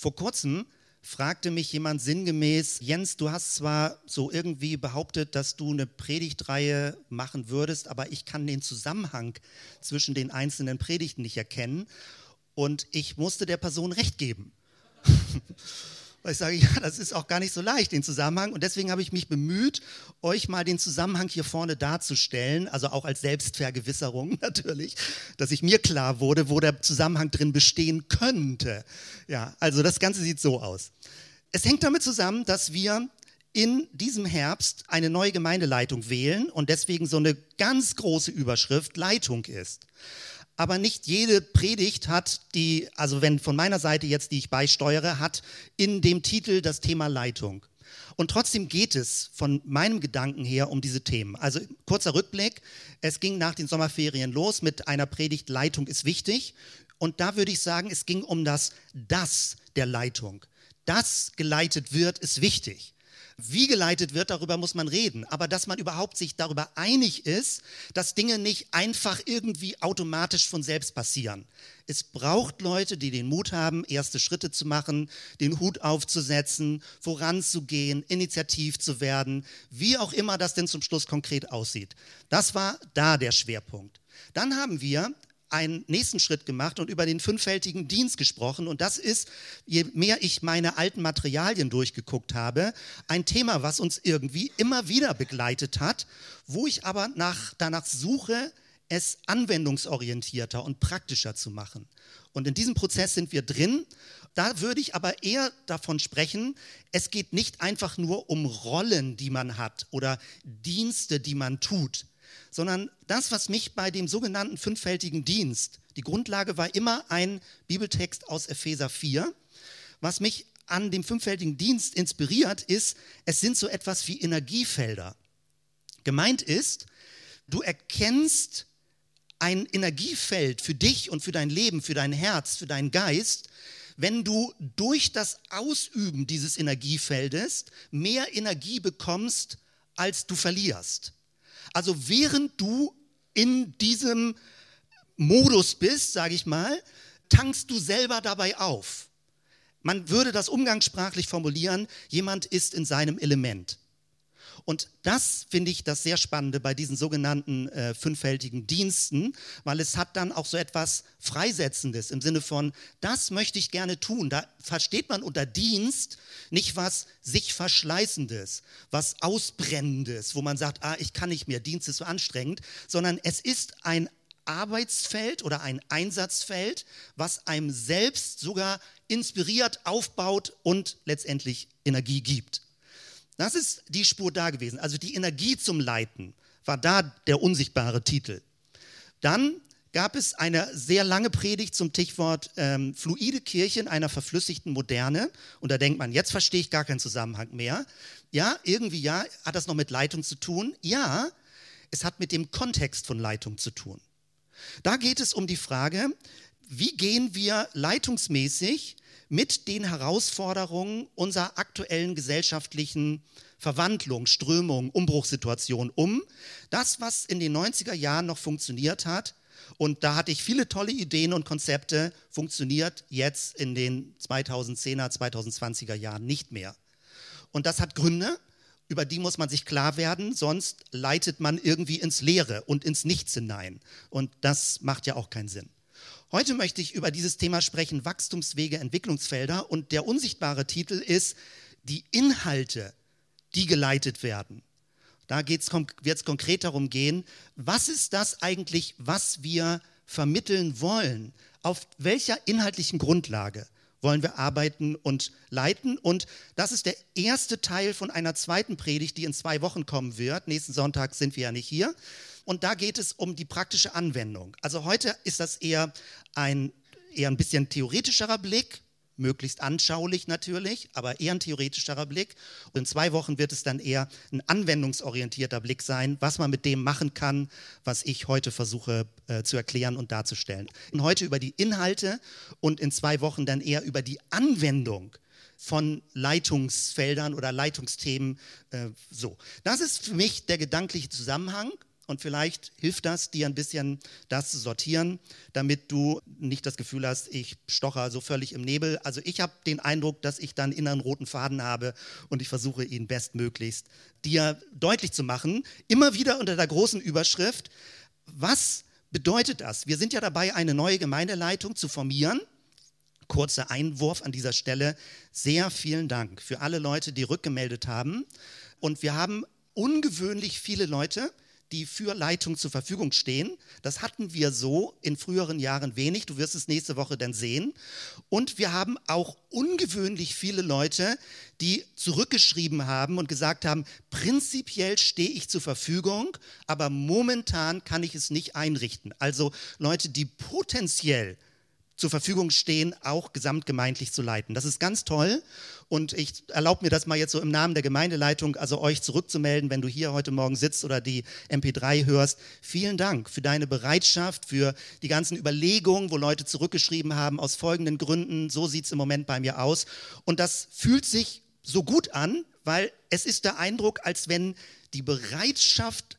Vor kurzem fragte mich jemand sinngemäß, Jens, du hast zwar so irgendwie behauptet, dass du eine Predigtreihe machen würdest, aber ich kann den Zusammenhang zwischen den einzelnen Predigten nicht erkennen und ich musste der Person recht geben. Weil ich sage, ja, das ist auch gar nicht so leicht, den Zusammenhang. Und deswegen habe ich mich bemüht, euch mal den Zusammenhang hier vorne darzustellen, also auch als Selbstvergewisserung natürlich, dass ich mir klar wurde, wo der Zusammenhang drin bestehen könnte. Ja, also das Ganze sieht so aus. Es hängt damit zusammen, dass wir in diesem Herbst eine neue Gemeindeleitung wählen und deswegen so eine ganz große Überschrift Leitung ist aber nicht jede Predigt hat die, also wenn von meiner Seite jetzt, die ich beisteuere, hat in dem Titel das Thema Leitung. Und trotzdem geht es von meinem Gedanken her um diese Themen. Also kurzer Rückblick. Es ging nach den Sommerferien los mit einer Predigt Leitung ist wichtig. Und da würde ich sagen, es ging um das Das der Leitung. Das geleitet wird, ist wichtig. Wie geleitet wird, darüber muss man reden. Aber dass man überhaupt sich darüber einig ist, dass Dinge nicht einfach irgendwie automatisch von selbst passieren. Es braucht Leute, die den Mut haben, erste Schritte zu machen, den Hut aufzusetzen, voranzugehen, initiativ zu werden, wie auch immer das denn zum Schluss konkret aussieht. Das war da der Schwerpunkt. Dann haben wir einen nächsten Schritt gemacht und über den fünffältigen Dienst gesprochen. Und das ist, je mehr ich meine alten Materialien durchgeguckt habe, ein Thema, was uns irgendwie immer wieder begleitet hat, wo ich aber nach, danach suche, es anwendungsorientierter und praktischer zu machen. Und in diesem Prozess sind wir drin. Da würde ich aber eher davon sprechen, es geht nicht einfach nur um Rollen, die man hat oder Dienste, die man tut sondern das, was mich bei dem sogenannten fünffältigen Dienst, die Grundlage war immer ein Bibeltext aus Epheser 4, was mich an dem fünffältigen Dienst inspiriert, ist, es sind so etwas wie Energiefelder. Gemeint ist, du erkennst ein Energiefeld für dich und für dein Leben, für dein Herz, für deinen Geist, wenn du durch das Ausüben dieses Energiefeldes mehr Energie bekommst, als du verlierst. Also während du in diesem Modus bist, sage ich mal, tankst du selber dabei auf. Man würde das umgangssprachlich formulieren, jemand ist in seinem Element. Und das finde ich das sehr Spannende bei diesen sogenannten äh, fünffältigen Diensten, weil es hat dann auch so etwas Freisetzendes im Sinne von, das möchte ich gerne tun. Da versteht man unter Dienst nicht was sich Verschleißendes, was Ausbrennendes, wo man sagt, ah, ich kann nicht mehr, Dienst ist so anstrengend, sondern es ist ein Arbeitsfeld oder ein Einsatzfeld, was einem selbst sogar inspiriert, aufbaut und letztendlich Energie gibt. Das ist die Spur da gewesen. Also die Energie zum Leiten war da der unsichtbare Titel. Dann gab es eine sehr lange Predigt zum Stichwort ähm, fluide Kirche in einer verflüssigten Moderne. Und da denkt man, jetzt verstehe ich gar keinen Zusammenhang mehr. Ja, irgendwie ja, hat das noch mit Leitung zu tun? Ja, es hat mit dem Kontext von Leitung zu tun. Da geht es um die Frage, wie gehen wir leitungsmäßig mit den Herausforderungen unserer aktuellen gesellschaftlichen Verwandlung, Strömung, Umbruchssituation um. Das, was in den 90er Jahren noch funktioniert hat, und da hatte ich viele tolle Ideen und Konzepte, funktioniert jetzt in den 2010er, 2020er Jahren nicht mehr. Und das hat Gründe, über die muss man sich klar werden, sonst leitet man irgendwie ins Leere und ins Nichts hinein. Und das macht ja auch keinen Sinn. Heute möchte ich über dieses Thema sprechen, Wachstumswege, Entwicklungsfelder. Und der unsichtbare Titel ist die Inhalte, die geleitet werden. Da wird es konkret darum gehen, was ist das eigentlich, was wir vermitteln wollen? Auf welcher inhaltlichen Grundlage wollen wir arbeiten und leiten? Und das ist der erste Teil von einer zweiten Predigt, die in zwei Wochen kommen wird. Nächsten Sonntag sind wir ja nicht hier. Und da geht es um die praktische Anwendung. Also heute ist das eher ein, eher ein bisschen theoretischerer Blick, möglichst anschaulich natürlich, aber eher ein theoretischerer Blick. Und in zwei Wochen wird es dann eher ein anwendungsorientierter Blick sein, was man mit dem machen kann, was ich heute versuche äh, zu erklären und darzustellen. Und heute über die Inhalte und in zwei Wochen dann eher über die Anwendung von Leitungsfeldern oder Leitungsthemen. Äh, so, das ist für mich der gedankliche Zusammenhang Und vielleicht hilft das, dir ein bisschen das zu sortieren, damit du nicht das Gefühl hast, ich stocher so völlig im Nebel. Also ich habe den Eindruck, dass ich dann inneren roten Faden habe und ich versuche ihn bestmöglichst dir deutlich zu machen. Immer wieder unter der großen Überschrift, was bedeutet das? Wir sind ja dabei, eine neue Gemeindeleitung zu formieren. Kurzer Einwurf an dieser Stelle. Sehr vielen Dank für alle Leute, die rückgemeldet haben. Und wir haben ungewöhnlich viele Leute, die für Leitung zur Verfügung stehen. Das hatten wir so in früheren Jahren wenig. Du wirst es nächste Woche dann sehen. Und wir haben auch ungewöhnlich viele Leute, die zurückgeschrieben haben und gesagt haben, prinzipiell stehe ich zur Verfügung, aber momentan kann ich es nicht einrichten. Also Leute, die potenziell zur Verfügung stehen, auch gesamtgemeindlich zu leiten. Das ist ganz toll und ich erlaube mir das mal jetzt so im Namen der Gemeindeleitung, also euch zurückzumelden, wenn du hier heute Morgen sitzt oder die MP3 hörst. Vielen Dank für deine Bereitschaft, für die ganzen Überlegungen, wo Leute zurückgeschrieben haben, aus folgenden Gründen, so sieht es im Moment bei mir aus. Und das fühlt sich so gut an, weil es ist der Eindruck, als wenn die Bereitschaft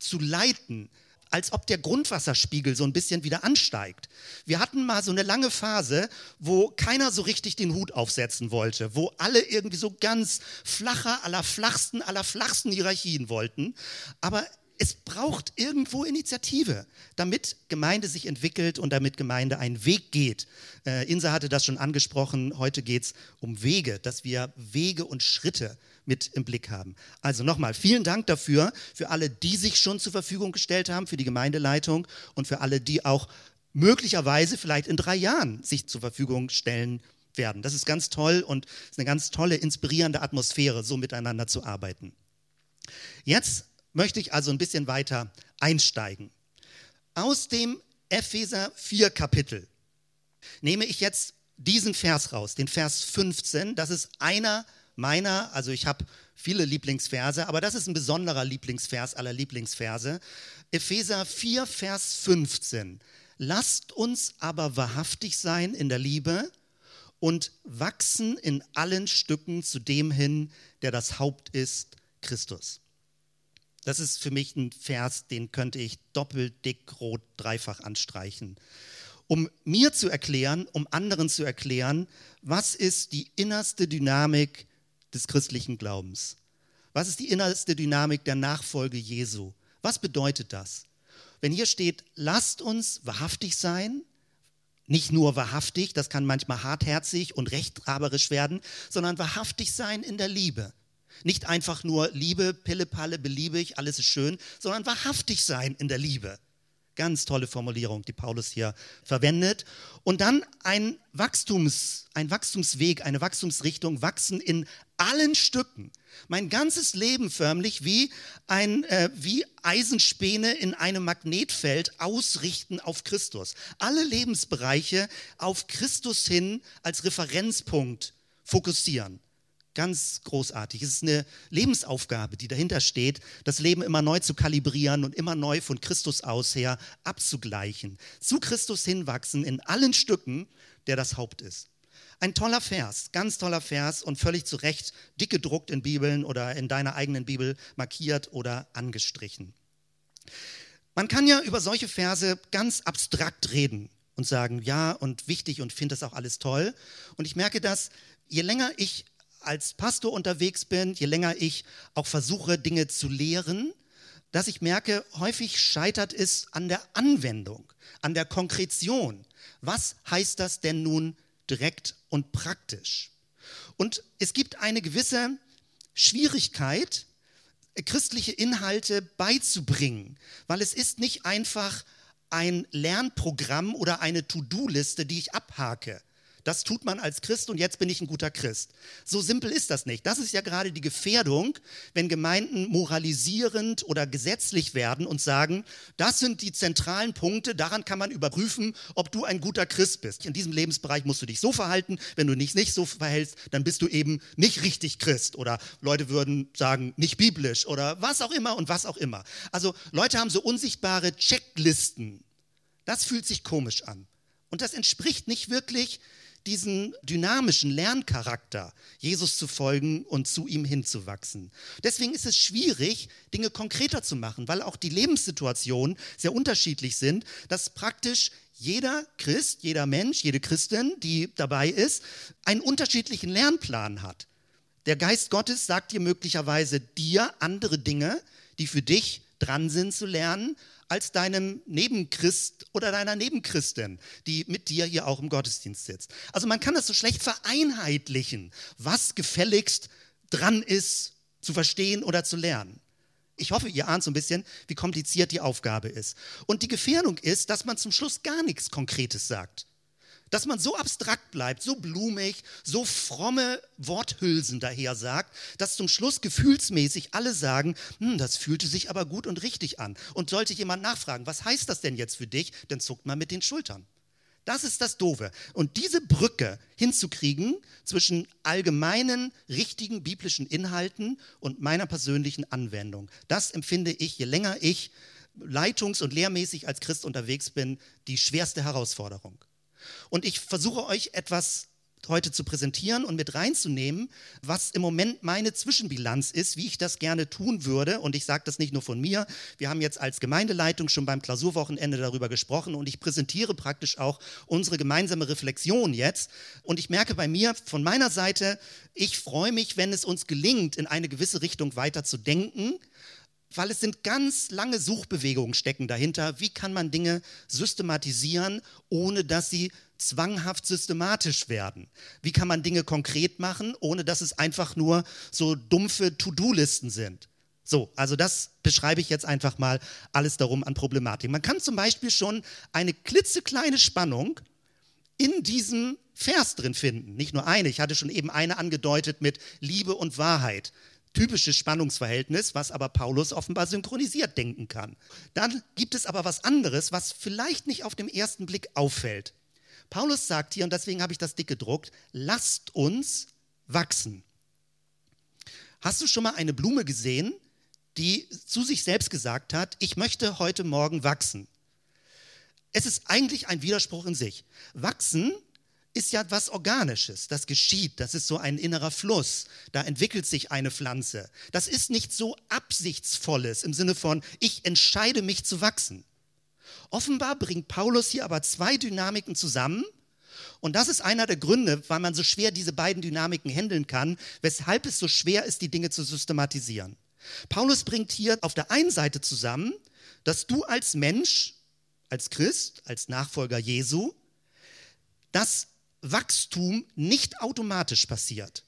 zu leiten, als ob der Grundwasserspiegel so ein bisschen wieder ansteigt. Wir hatten mal so eine lange Phase, wo keiner so richtig den Hut aufsetzen wollte, wo alle irgendwie so ganz flacher, aller flachsten, aller flachsten Hierarchien wollten. Aber es braucht irgendwo Initiative, damit Gemeinde sich entwickelt und damit Gemeinde einen Weg geht. Äh, Insa hatte das schon angesprochen, heute geht es um Wege, dass wir Wege und Schritte mit im Blick haben. Also nochmal, vielen Dank dafür, für alle, die sich schon zur Verfügung gestellt haben, für die Gemeindeleitung und für alle, die auch möglicherweise vielleicht in drei Jahren sich zur Verfügung stellen werden. Das ist ganz toll und ist eine ganz tolle, inspirierende Atmosphäre, so miteinander zu arbeiten. Jetzt möchte ich also ein bisschen weiter einsteigen. Aus dem Epheser 4 Kapitel nehme ich jetzt diesen Vers raus, den Vers 15. Das ist einer meiner, also ich habe viele Lieblingsverse, aber das ist ein besonderer Lieblingsvers aller Lieblingsverse. Epheser 4, Vers 15. Lasst uns aber wahrhaftig sein in der Liebe und wachsen in allen Stücken zu dem hin, der das Haupt ist, Christus. Das ist für mich ein Vers, den könnte ich doppelt, dick, rot, dreifach anstreichen. Um mir zu erklären, um anderen zu erklären, was ist die innerste Dynamik des christlichen Glaubens? Was ist die innerste Dynamik der Nachfolge Jesu? Was bedeutet das? Wenn hier steht, lasst uns wahrhaftig sein, nicht nur wahrhaftig, das kann manchmal hartherzig und rechthaberisch werden, sondern wahrhaftig sein in der Liebe. Nicht einfach nur Liebe, Pille-Palle, beliebig, alles ist schön, sondern wahrhaftig sein in der Liebe. Ganz tolle Formulierung, die Paulus hier verwendet. Und dann ein Wachstums, ein Wachstumsweg, eine Wachstumsrichtung, wachsen in allen Stücken. Mein ganzes Leben förmlich wie ein, äh, wie Eisenspäne in einem Magnetfeld ausrichten auf Christus. Alle Lebensbereiche auf Christus hin als Referenzpunkt fokussieren. Ganz großartig. Es ist eine Lebensaufgabe, die dahinter steht, das Leben immer neu zu kalibrieren und immer neu von Christus aus her abzugleichen. Zu Christus hinwachsen in allen Stücken, der das Haupt ist. Ein toller Vers, ganz toller Vers und völlig zu Recht dick gedruckt in Bibeln oder in deiner eigenen Bibel markiert oder angestrichen. Man kann ja über solche Verse ganz abstrakt reden und sagen, ja und wichtig und finde das auch alles toll. Und ich merke dass je länger ich als Pastor unterwegs bin, je länger ich auch versuche, Dinge zu lehren, dass ich merke, häufig scheitert es an der Anwendung, an der Konkretion. Was heißt das denn nun direkt und praktisch? Und es gibt eine gewisse Schwierigkeit, christliche Inhalte beizubringen, weil es ist nicht einfach ein Lernprogramm oder eine To-Do-Liste, die ich abhake, das tut man als Christ und jetzt bin ich ein guter Christ. So simpel ist das nicht. Das ist ja gerade die Gefährdung, wenn Gemeinden moralisierend oder gesetzlich werden und sagen, das sind die zentralen Punkte, daran kann man überprüfen, ob du ein guter Christ bist. In diesem Lebensbereich musst du dich so verhalten, wenn du dich nicht so verhältst, dann bist du eben nicht richtig Christ oder Leute würden sagen, nicht biblisch oder was auch immer und was auch immer. Also Leute haben so unsichtbare Checklisten. Das fühlt sich komisch an. Und das entspricht nicht wirklich diesen dynamischen Lerncharakter, Jesus zu folgen und zu ihm hinzuwachsen. Deswegen ist es schwierig, Dinge konkreter zu machen, weil auch die Lebenssituationen sehr unterschiedlich sind, dass praktisch jeder Christ, jeder Mensch, jede Christin, die dabei ist, einen unterschiedlichen Lernplan hat. Der Geist Gottes sagt dir möglicherweise dir andere Dinge, die für dich dran sind zu lernen, als deinem Nebenchrist oder deiner Nebenchristin, die mit dir hier auch im Gottesdienst sitzt. Also man kann das so schlecht vereinheitlichen, was gefälligst dran ist zu verstehen oder zu lernen. Ich hoffe, ihr ahnt so ein bisschen, wie kompliziert die Aufgabe ist. Und die Gefährdung ist, dass man zum Schluss gar nichts Konkretes sagt dass man so abstrakt bleibt, so blumig, so fromme Worthülsen daher sagt, dass zum Schluss gefühlsmäßig alle sagen, hm, das fühlte sich aber gut und richtig an. Und sollte jemand nachfragen, was heißt das denn jetzt für dich, dann zuckt man mit den Schultern. Das ist das Doofe. Und diese Brücke hinzukriegen zwischen allgemeinen, richtigen biblischen Inhalten und meiner persönlichen Anwendung, das empfinde ich, je länger ich leitungs- und lehrmäßig als Christ unterwegs bin, die schwerste Herausforderung. Und ich versuche euch etwas heute zu präsentieren und mit reinzunehmen, was im Moment meine Zwischenbilanz ist, wie ich das gerne tun würde. Und ich sage das nicht nur von mir. Wir haben jetzt als Gemeindeleitung schon beim Klausurwochenende darüber gesprochen und ich präsentiere praktisch auch unsere gemeinsame Reflexion jetzt. Und ich merke bei mir von meiner Seite, ich freue mich, wenn es uns gelingt, in eine gewisse Richtung weiter zu denken weil es sind ganz lange Suchbewegungen stecken dahinter. Wie kann man Dinge systematisieren, ohne dass sie zwanghaft systematisch werden? Wie kann man Dinge konkret machen, ohne dass es einfach nur so dumpfe To-Do-Listen sind? So, also das beschreibe ich jetzt einfach mal alles darum an Problematik. Man kann zum Beispiel schon eine klitzekleine Spannung in diesem Vers drin finden. Nicht nur eine, ich hatte schon eben eine angedeutet mit Liebe und Wahrheit typisches Spannungsverhältnis, was aber Paulus offenbar synchronisiert denken kann. Dann gibt es aber was anderes, was vielleicht nicht auf den ersten Blick auffällt. Paulus sagt hier, und deswegen habe ich das dick gedruckt, lasst uns wachsen. Hast du schon mal eine Blume gesehen, die zu sich selbst gesagt hat, ich möchte heute Morgen wachsen? Es ist eigentlich ein Widerspruch in sich. Wachsen ist ja was Organisches, das geschieht, das ist so ein innerer Fluss, da entwickelt sich eine Pflanze. Das ist nicht so absichtsvolles im Sinne von, ich entscheide mich zu wachsen. Offenbar bringt Paulus hier aber zwei Dynamiken zusammen und das ist einer der Gründe, weil man so schwer diese beiden Dynamiken handeln kann, weshalb es so schwer ist, die Dinge zu systematisieren. Paulus bringt hier auf der einen Seite zusammen, dass du als Mensch, als Christ, als Nachfolger Jesu, das Wachstum nicht automatisch passiert.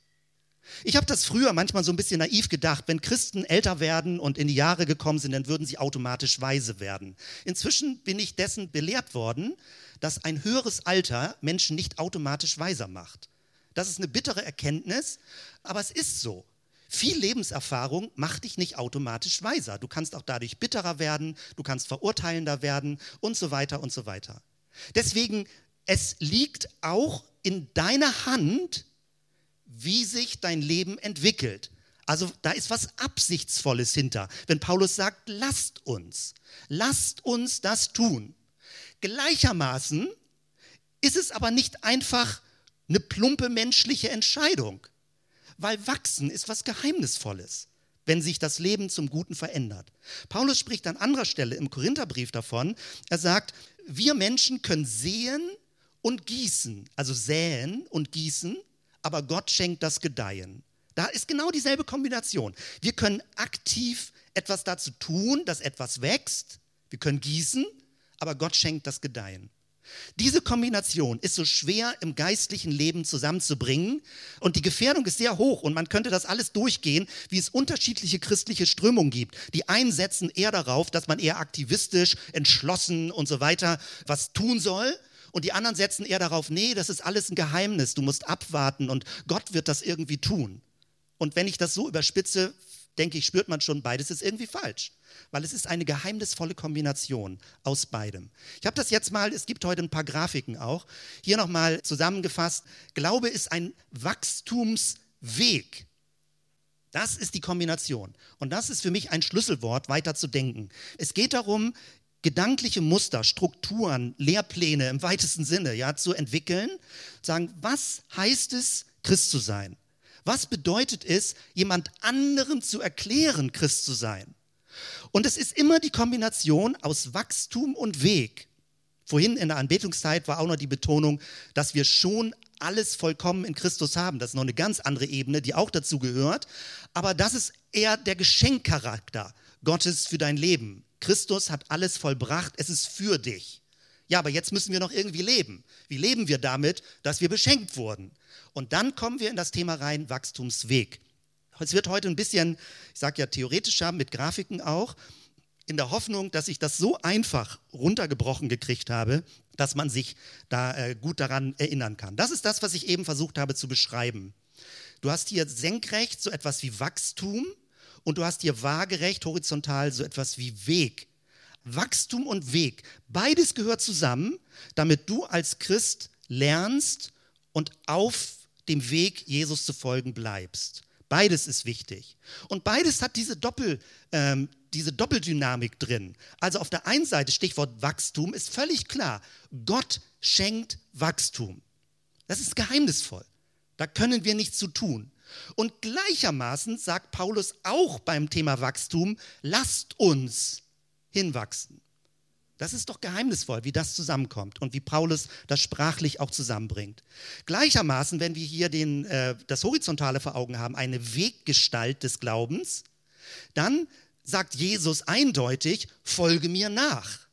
Ich habe das früher manchmal so ein bisschen naiv gedacht, wenn Christen älter werden und in die Jahre gekommen sind, dann würden sie automatisch weise werden. Inzwischen bin ich dessen belehrt worden, dass ein höheres Alter Menschen nicht automatisch weiser macht. Das ist eine bittere Erkenntnis, aber es ist so. Viel Lebenserfahrung macht dich nicht automatisch weiser. Du kannst auch dadurch bitterer werden, du kannst verurteilender werden und so weiter und so weiter. Deswegen es liegt auch in deiner Hand, wie sich dein Leben entwickelt. Also da ist was Absichtsvolles hinter. Wenn Paulus sagt, lasst uns, lasst uns das tun. Gleichermaßen ist es aber nicht einfach eine plumpe menschliche Entscheidung, weil wachsen ist was Geheimnisvolles, wenn sich das Leben zum Guten verändert. Paulus spricht an anderer Stelle im Korintherbrief davon, er sagt, wir Menschen können sehen, und gießen, also säen und gießen, aber Gott schenkt das Gedeihen. Da ist genau dieselbe Kombination. Wir können aktiv etwas dazu tun, dass etwas wächst. Wir können gießen, aber Gott schenkt das Gedeihen. Diese Kombination ist so schwer im geistlichen Leben zusammenzubringen und die Gefährdung ist sehr hoch und man könnte das alles durchgehen, wie es unterschiedliche christliche Strömungen gibt. Die einen setzen eher darauf, dass man eher aktivistisch, entschlossen und so weiter was tun soll und die anderen setzen eher darauf, nee, das ist alles ein Geheimnis, du musst abwarten und Gott wird das irgendwie tun. Und wenn ich das so überspitze, denke ich, spürt man schon, beides ist irgendwie falsch, weil es ist eine geheimnisvolle Kombination aus beidem. Ich habe das jetzt mal, es gibt heute ein paar Grafiken auch, hier nochmal zusammengefasst. Glaube ist ein Wachstumsweg. Das ist die Kombination. Und das ist für mich ein Schlüsselwort, weiter zu denken. Es geht darum, gedankliche Muster, Strukturen, Lehrpläne im weitesten Sinne ja, zu entwickeln, sagen, was heißt es, Christ zu sein? Was bedeutet es, jemand anderem zu erklären, Christ zu sein? Und es ist immer die Kombination aus Wachstum und Weg. Vorhin in der Anbetungszeit war auch noch die Betonung, dass wir schon alles vollkommen in Christus haben. Das ist noch eine ganz andere Ebene, die auch dazu gehört. Aber das ist eher der Geschenkcharakter Gottes für dein Leben. Christus hat alles vollbracht, es ist für dich. Ja, aber jetzt müssen wir noch irgendwie leben. Wie leben wir damit, dass wir beschenkt wurden? Und dann kommen wir in das Thema rein, Wachstumsweg. Es wird heute ein bisschen, ich sage ja theoretischer, mit Grafiken auch, in der Hoffnung, dass ich das so einfach runtergebrochen gekriegt habe, dass man sich da äh, gut daran erinnern kann. Das ist das, was ich eben versucht habe zu beschreiben. Du hast hier senkrecht so etwas wie Wachstum, und du hast hier waagerecht, horizontal so etwas wie Weg. Wachstum und Weg, beides gehört zusammen, damit du als Christ lernst und auf dem Weg Jesus zu folgen bleibst. Beides ist wichtig. Und beides hat diese, Doppel, ähm, diese Doppeldynamik drin. Also auf der einen Seite, Stichwort Wachstum, ist völlig klar, Gott schenkt Wachstum. Das ist geheimnisvoll. Da können wir nichts zu tun. Und gleichermaßen sagt Paulus auch beim Thema Wachstum, lasst uns hinwachsen. Das ist doch geheimnisvoll, wie das zusammenkommt und wie Paulus das sprachlich auch zusammenbringt. Gleichermaßen, wenn wir hier den, äh, das Horizontale vor Augen haben, eine Weggestalt des Glaubens, dann sagt Jesus eindeutig, folge mir nach.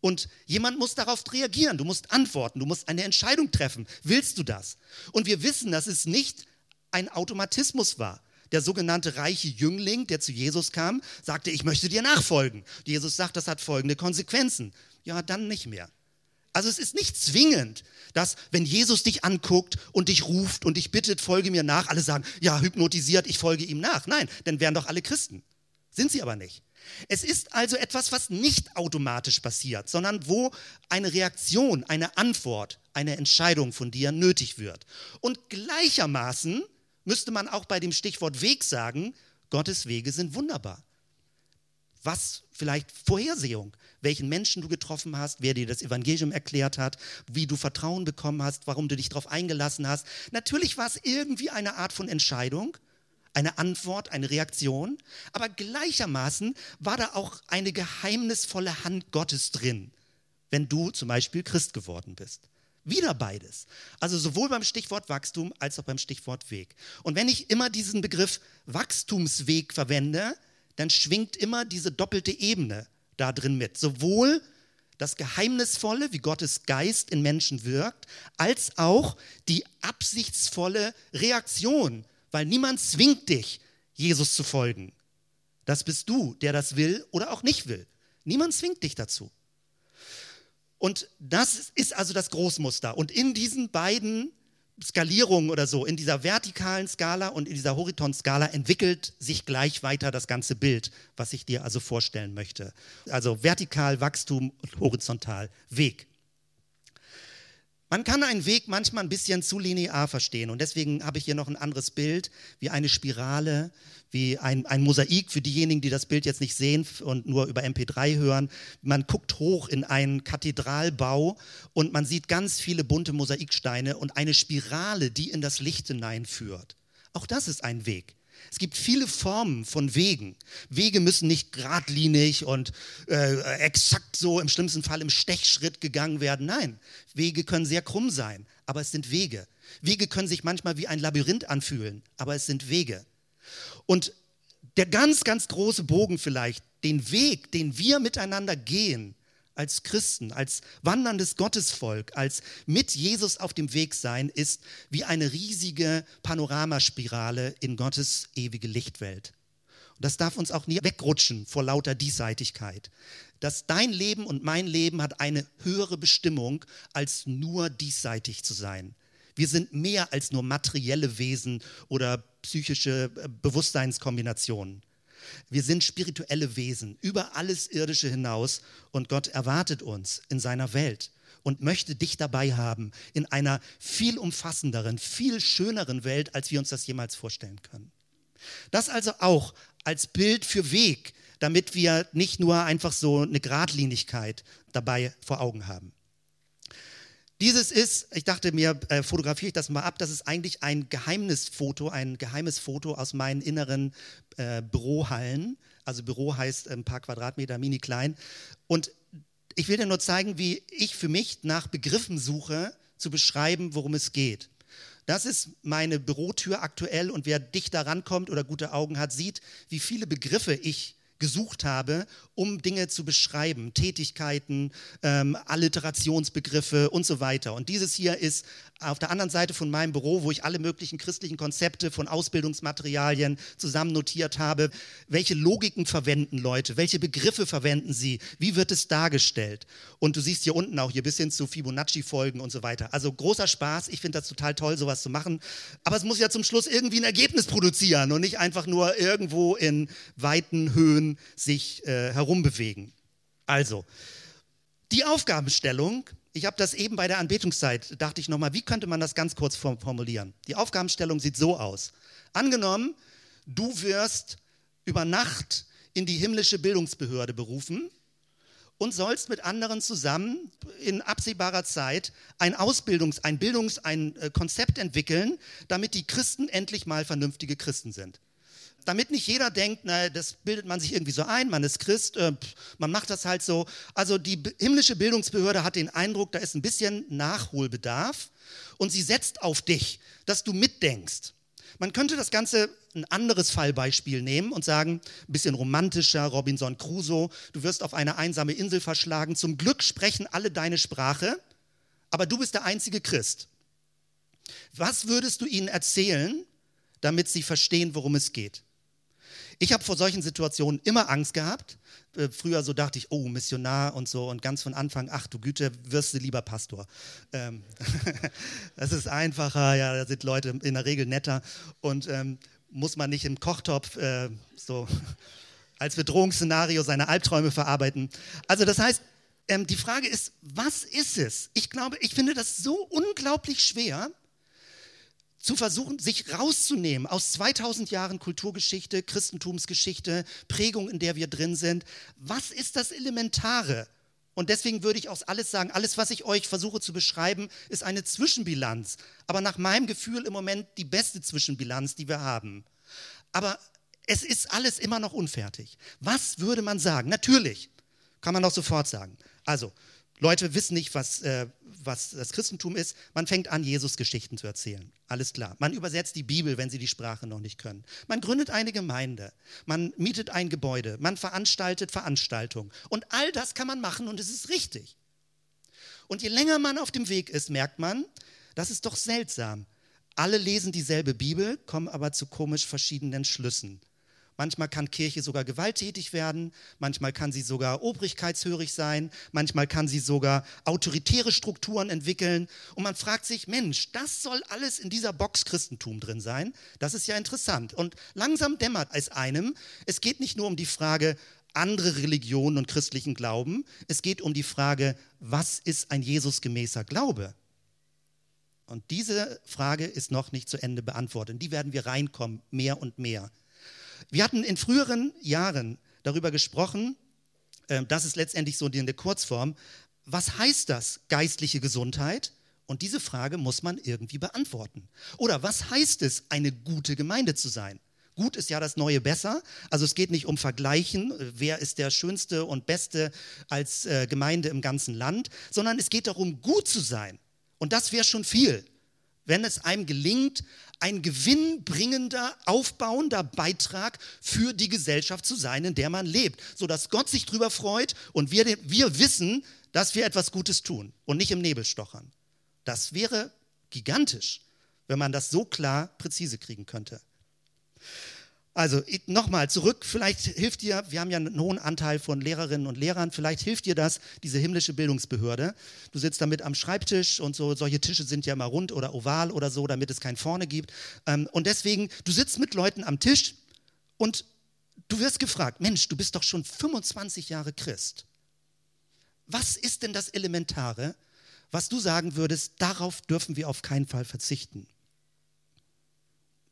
Und jemand muss darauf reagieren, du musst antworten, du musst eine Entscheidung treffen. Willst du das? Und wir wissen, dass es nicht ein Automatismus war. Der sogenannte reiche Jüngling, der zu Jesus kam, sagte, ich möchte dir nachfolgen. Jesus sagt, das hat folgende Konsequenzen. Ja, dann nicht mehr. Also es ist nicht zwingend, dass wenn Jesus dich anguckt und dich ruft und dich bittet, folge mir nach, alle sagen, ja, hypnotisiert, ich folge ihm nach. Nein, dann wären doch alle Christen. Sind sie aber nicht. Es ist also etwas, was nicht automatisch passiert, sondern wo eine Reaktion, eine Antwort, eine Entscheidung von dir nötig wird. Und gleichermaßen müsste man auch bei dem Stichwort Weg sagen, Gottes Wege sind wunderbar. Was vielleicht Vorhersehung, welchen Menschen du getroffen hast, wer dir das Evangelium erklärt hat, wie du Vertrauen bekommen hast, warum du dich darauf eingelassen hast. Natürlich war es irgendwie eine Art von Entscheidung, eine Antwort, eine Reaktion, aber gleichermaßen war da auch eine geheimnisvolle Hand Gottes drin, wenn du zum Beispiel Christ geworden bist. Wieder beides. Also sowohl beim Stichwort Wachstum als auch beim Stichwort Weg. Und wenn ich immer diesen Begriff Wachstumsweg verwende, dann schwingt immer diese doppelte Ebene da drin mit. Sowohl das Geheimnisvolle, wie Gottes Geist in Menschen wirkt, als auch die absichtsvolle Reaktion, weil niemand zwingt dich, Jesus zu folgen. Das bist du, der das will oder auch nicht will. Niemand zwingt dich dazu. Und das ist also das Großmuster. Und in diesen beiden Skalierungen oder so, in dieser vertikalen Skala und in dieser Horizontskala entwickelt sich gleich weiter das ganze Bild, was ich dir also vorstellen möchte. Also vertikal Wachstum und horizontal Weg. Man kann einen Weg manchmal ein bisschen zu linear verstehen und deswegen habe ich hier noch ein anderes Bild, wie eine Spirale, wie ein, ein Mosaik für diejenigen, die das Bild jetzt nicht sehen und nur über MP3 hören. Man guckt hoch in einen Kathedralbau und man sieht ganz viele bunte Mosaiksteine und eine Spirale, die in das Licht hineinführt. Auch das ist ein Weg. Es gibt viele Formen von Wegen. Wege müssen nicht geradlinig und äh, exakt so im schlimmsten Fall im Stechschritt gegangen werden. Nein, Wege können sehr krumm sein, aber es sind Wege. Wege können sich manchmal wie ein Labyrinth anfühlen, aber es sind Wege. Und der ganz, ganz große Bogen vielleicht, den Weg, den wir miteinander gehen, als Christen, als wanderndes Gottesvolk, als mit Jesus auf dem Weg sein, ist wie eine riesige Panoramaspirale in Gottes ewige Lichtwelt. Und das darf uns auch nie wegrutschen vor lauter Diesseitigkeit. Dass dein Leben und mein Leben hat eine höhere Bestimmung, als nur diesseitig zu sein. Wir sind mehr als nur materielle Wesen oder psychische äh, Bewusstseinskombinationen. Wir sind spirituelle Wesen über alles Irdische hinaus und Gott erwartet uns in seiner Welt und möchte dich dabei haben in einer viel umfassenderen, viel schöneren Welt, als wir uns das jemals vorstellen können. Das also auch als Bild für Weg, damit wir nicht nur einfach so eine Gradlinigkeit dabei vor Augen haben. Dieses ist, ich dachte mir, äh, fotografiere ich das mal ab, das ist eigentlich ein Geheimnisfoto, ein geheimes Foto aus meinen inneren äh, Bürohallen. Also Büro heißt ein paar Quadratmeter, mini klein. Und ich will dir nur zeigen, wie ich für mich nach Begriffen suche, zu beschreiben, worum es geht. Das ist meine Bürotür aktuell und wer dicht da rankommt oder gute Augen hat, sieht, wie viele Begriffe ich gesucht habe, um Dinge zu beschreiben, Tätigkeiten, ähm, Alliterationsbegriffe und so weiter. Und dieses hier ist auf der anderen Seite von meinem Büro, wo ich alle möglichen christlichen Konzepte von Ausbildungsmaterialien zusammen notiert habe. Welche Logiken verwenden Leute? Welche Begriffe verwenden sie? Wie wird es dargestellt? Und du siehst hier unten auch hier bis hin zu Fibonacci-Folgen und so weiter. Also großer Spaß. Ich finde das total toll, sowas zu machen. Aber es muss ja zum Schluss irgendwie ein Ergebnis produzieren und nicht einfach nur irgendwo in weiten Höhen sich äh, herumbewegen. Also, die Aufgabenstellung, ich habe das eben bei der Anbetungszeit, dachte ich nochmal, wie könnte man das ganz kurz formulieren? Die Aufgabenstellung sieht so aus. Angenommen, du wirst über Nacht in die himmlische Bildungsbehörde berufen und sollst mit anderen zusammen in absehbarer Zeit ein Ausbildungs-, ein Bildungs-, ein äh, Konzept entwickeln, damit die Christen endlich mal vernünftige Christen sind damit nicht jeder denkt, na, das bildet man sich irgendwie so ein, man ist Christ, äh, man macht das halt so. Also die himmlische Bildungsbehörde hat den Eindruck, da ist ein bisschen Nachholbedarf und sie setzt auf dich, dass du mitdenkst. Man könnte das Ganze ein anderes Fallbeispiel nehmen und sagen, ein bisschen romantischer, Robinson Crusoe, du wirst auf eine einsame Insel verschlagen, zum Glück sprechen alle deine Sprache, aber du bist der einzige Christ. Was würdest du ihnen erzählen, damit sie verstehen, worum es geht? Ich habe vor solchen Situationen immer Angst gehabt. Äh, früher so dachte ich, oh, Missionar und so und ganz von Anfang, ach du Güte, wirst du lieber Pastor. Ähm, das ist einfacher, ja, da sind Leute in der Regel netter und ähm, muss man nicht im Kochtopf äh, so als Bedrohungsszenario seine Albträume verarbeiten. Also das heißt, ähm, die Frage ist, was ist es? Ich glaube, ich finde das so unglaublich schwer, zu versuchen, sich rauszunehmen aus 2000 Jahren Kulturgeschichte, Christentumsgeschichte, Prägung, in der wir drin sind. Was ist das Elementare? Und deswegen würde ich auch alles sagen, alles, was ich euch versuche zu beschreiben, ist eine Zwischenbilanz. Aber nach meinem Gefühl im Moment die beste Zwischenbilanz, die wir haben. Aber es ist alles immer noch unfertig. Was würde man sagen? Natürlich, kann man doch sofort sagen. Also, Leute wissen nicht, was, äh, was das Christentum ist. Man fängt an, Jesus-Geschichten zu erzählen. Alles klar. Man übersetzt die Bibel, wenn sie die Sprache noch nicht können. Man gründet eine Gemeinde. Man mietet ein Gebäude. Man veranstaltet Veranstaltungen. Und all das kann man machen und es ist richtig. Und je länger man auf dem Weg ist, merkt man, das ist doch seltsam. Alle lesen dieselbe Bibel, kommen aber zu komisch verschiedenen Schlüssen. Manchmal kann Kirche sogar gewalttätig werden, manchmal kann sie sogar obrigkeitshörig sein, manchmal kann sie sogar autoritäre Strukturen entwickeln. Und man fragt sich, Mensch, das soll alles in dieser Box Christentum drin sein? Das ist ja interessant. Und langsam dämmert es einem, es geht nicht nur um die Frage, andere Religionen und christlichen Glauben, es geht um die Frage, was ist ein Jesusgemäßer Glaube? Und diese Frage ist noch nicht zu Ende beantwortet. In die werden wir reinkommen, mehr und mehr. Wir hatten in früheren Jahren darüber gesprochen, ähm, das ist letztendlich so in der Kurzform, was heißt das, geistliche Gesundheit? Und diese Frage muss man irgendwie beantworten. Oder was heißt es, eine gute Gemeinde zu sein? Gut ist ja das neue besser. Also es geht nicht um Vergleichen, wer ist der schönste und beste als äh, Gemeinde im ganzen Land, sondern es geht darum, gut zu sein. Und das wäre schon viel, wenn es einem gelingt, ein gewinnbringender, aufbauender Beitrag für die Gesellschaft zu sein, in der man lebt, sodass Gott sich darüber freut und wir, wir wissen, dass wir etwas Gutes tun und nicht im Nebel stochern. Das wäre gigantisch, wenn man das so klar präzise kriegen könnte. Also nochmal zurück, vielleicht hilft dir, wir haben ja einen hohen Anteil von Lehrerinnen und Lehrern, vielleicht hilft dir das, diese himmlische Bildungsbehörde. Du sitzt damit am Schreibtisch und so, solche Tische sind ja mal rund oder oval oder so, damit es kein Vorne gibt. Ähm, und deswegen, du sitzt mit Leuten am Tisch und du wirst gefragt, Mensch, du bist doch schon 25 Jahre Christ. Was ist denn das Elementare, was du sagen würdest, darauf dürfen wir auf keinen Fall verzichten?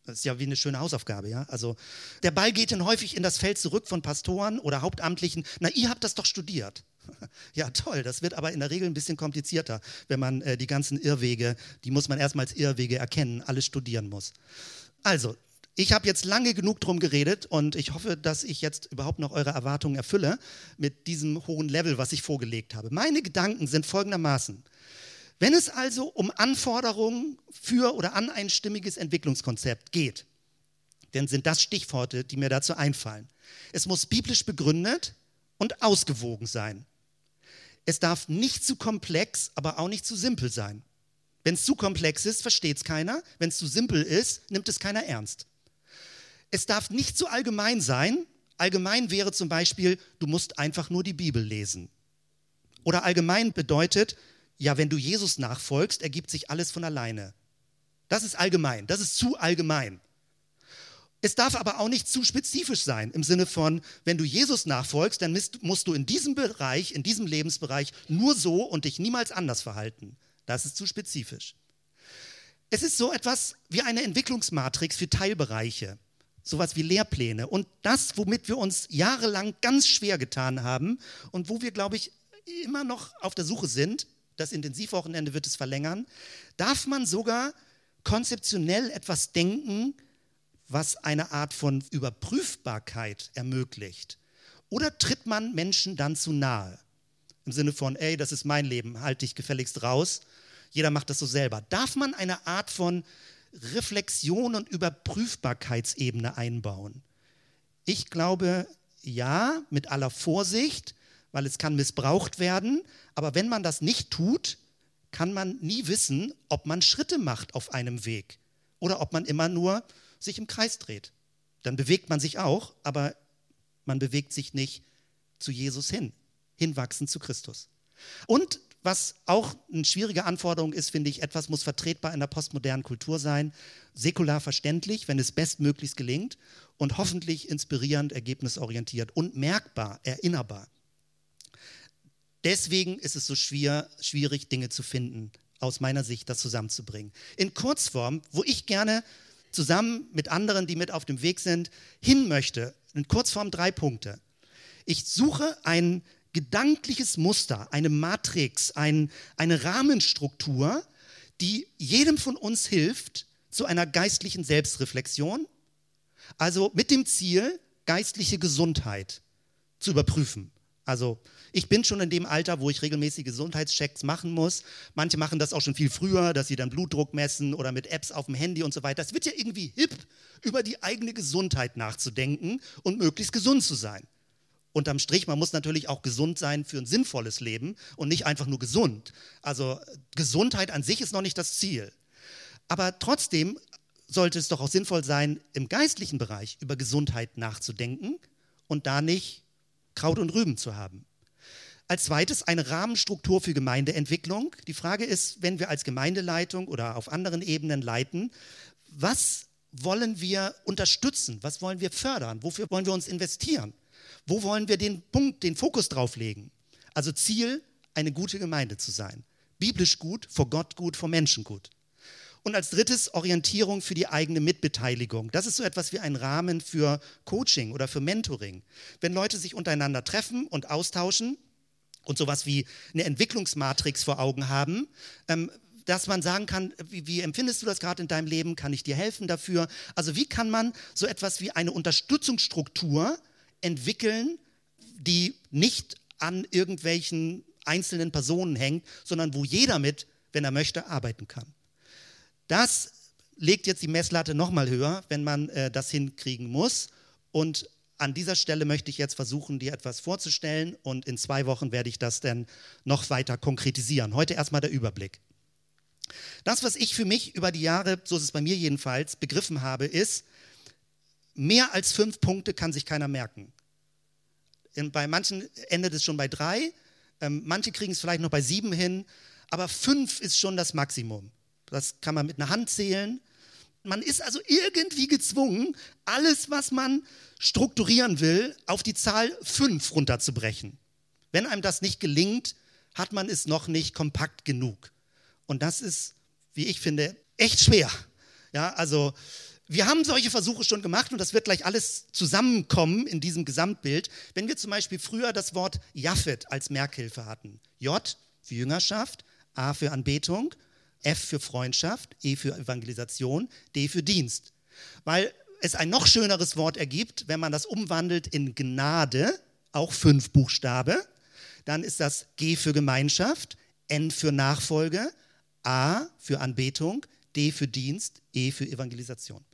Das ist ja wie eine schöne Hausaufgabe, ja. Also der Ball geht dann häufig in das Feld zurück von Pastoren oder Hauptamtlichen. Na, ihr habt das doch studiert. Ja, toll. Das wird aber in der Regel ein bisschen komplizierter, wenn man äh, die ganzen Irrwege, die muss man erstmal als Irrwege erkennen, alles studieren muss. Also, ich habe jetzt lange genug drum geredet und ich hoffe, dass ich jetzt überhaupt noch eure Erwartungen erfülle mit diesem hohen Level, was ich vorgelegt habe. Meine Gedanken sind folgendermaßen. Wenn es also um Anforderungen für oder an ein stimmiges Entwicklungskonzept geht, dann sind das Stichworte, die mir dazu einfallen. Es muss biblisch begründet und ausgewogen sein. Es darf nicht zu komplex, aber auch nicht zu simpel sein. Wenn es zu komplex ist, versteht es keiner. Wenn es zu simpel ist, nimmt es keiner ernst. Es darf nicht zu allgemein sein. Allgemein wäre zum Beispiel, du musst einfach nur die Bibel lesen. Oder allgemein bedeutet, ja, wenn du Jesus nachfolgst, ergibt sich alles von alleine. Das ist allgemein, das ist zu allgemein. Es darf aber auch nicht zu spezifisch sein, im Sinne von, wenn du Jesus nachfolgst, dann musst du in diesem Bereich, in diesem Lebensbereich nur so und dich niemals anders verhalten. Das ist zu spezifisch. Es ist so etwas wie eine Entwicklungsmatrix für Teilbereiche, sowas wie Lehrpläne. Und das, womit wir uns jahrelang ganz schwer getan haben und wo wir, glaube ich, immer noch auf der Suche sind, das Intensivwochenende wird es verlängern, darf man sogar konzeptionell etwas denken, was eine Art von Überprüfbarkeit ermöglicht? Oder tritt man Menschen dann zu nahe? Im Sinne von, ey, das ist mein Leben, halte dich gefälligst raus. Jeder macht das so selber. Darf man eine Art von Reflexion und Überprüfbarkeitsebene einbauen? Ich glaube, ja, mit aller Vorsicht, weil es kann missbraucht werden. Aber wenn man das nicht tut, kann man nie wissen, ob man Schritte macht auf einem Weg oder ob man immer nur sich im Kreis dreht. Dann bewegt man sich auch, aber man bewegt sich nicht zu Jesus hin, hinwachsen zu Christus. Und was auch eine schwierige Anforderung ist, finde ich, etwas muss vertretbar in der postmodernen Kultur sein, säkular verständlich, wenn es bestmöglichst gelingt und hoffentlich inspirierend, ergebnisorientiert und merkbar, erinnerbar. Deswegen ist es so schwer, schwierig, Dinge zu finden, aus meiner Sicht das zusammenzubringen. In Kurzform, wo ich gerne zusammen mit anderen, die mit auf dem Weg sind, hin möchte. In Kurzform drei Punkte. Ich suche ein gedankliches Muster, eine Matrix, ein, eine Rahmenstruktur, die jedem von uns hilft zu einer geistlichen Selbstreflexion, also mit dem Ziel, geistliche Gesundheit zu überprüfen. Also ich bin schon in dem Alter, wo ich regelmäßig Gesundheitschecks machen muss. Manche machen das auch schon viel früher, dass sie dann Blutdruck messen oder mit Apps auf dem Handy und so weiter. Es wird ja irgendwie hip, über die eigene Gesundheit nachzudenken und möglichst gesund zu sein. Unterm Strich, man muss natürlich auch gesund sein für ein sinnvolles Leben und nicht einfach nur gesund. Also Gesundheit an sich ist noch nicht das Ziel. Aber trotzdem sollte es doch auch sinnvoll sein, im geistlichen Bereich über Gesundheit nachzudenken und da nicht Kraut und Rüben zu haben. Als zweites eine Rahmenstruktur für Gemeindeentwicklung. Die Frage ist, wenn wir als Gemeindeleitung oder auf anderen Ebenen leiten, was wollen wir unterstützen? Was wollen wir fördern? Wofür wollen wir uns investieren? Wo wollen wir den Punkt, den Fokus drauf legen? Also Ziel, eine gute Gemeinde zu sein. Biblisch gut, vor Gott gut, vor Menschen gut. Und als drittes Orientierung für die eigene Mitbeteiligung. Das ist so etwas wie ein Rahmen für Coaching oder für Mentoring. Wenn Leute sich untereinander treffen und austauschen, und sowas wie eine Entwicklungsmatrix vor Augen haben, ähm, dass man sagen kann, wie, wie empfindest du das gerade in deinem Leben? Kann ich dir helfen dafür? Also wie kann man so etwas wie eine Unterstützungsstruktur entwickeln, die nicht an irgendwelchen einzelnen Personen hängt, sondern wo jeder mit, wenn er möchte, arbeiten kann. Das legt jetzt die Messlatte nochmal höher, wenn man äh, das hinkriegen muss. Und an dieser Stelle möchte ich jetzt versuchen, dir etwas vorzustellen und in zwei Wochen werde ich das dann noch weiter konkretisieren. Heute erstmal der Überblick. Das, was ich für mich über die Jahre, so ist es bei mir jedenfalls, begriffen habe, ist, mehr als fünf Punkte kann sich keiner merken. Bei manchen endet es schon bei drei, ähm, manche kriegen es vielleicht noch bei sieben hin, aber fünf ist schon das Maximum. Das kann man mit einer Hand zählen. Man ist also irgendwie gezwungen, alles, was man strukturieren will, auf die Zahl 5 runterzubrechen. Wenn einem das nicht gelingt, hat man es noch nicht kompakt genug. Und das ist, wie ich finde, echt schwer. Ja, also wir haben solche Versuche schon gemacht und das wird gleich alles zusammenkommen in diesem Gesamtbild, wenn wir zum Beispiel früher das Wort Japheth als Merkhilfe hatten. J für Jüngerschaft, A für Anbetung, F für Freundschaft, E für Evangelisation, D für Dienst. Weil es ein noch schöneres Wort ergibt, wenn man das umwandelt in Gnade, auch fünf Buchstabe, dann ist das G für Gemeinschaft, N für Nachfolge, A für Anbetung, D für Dienst, E für Evangelisation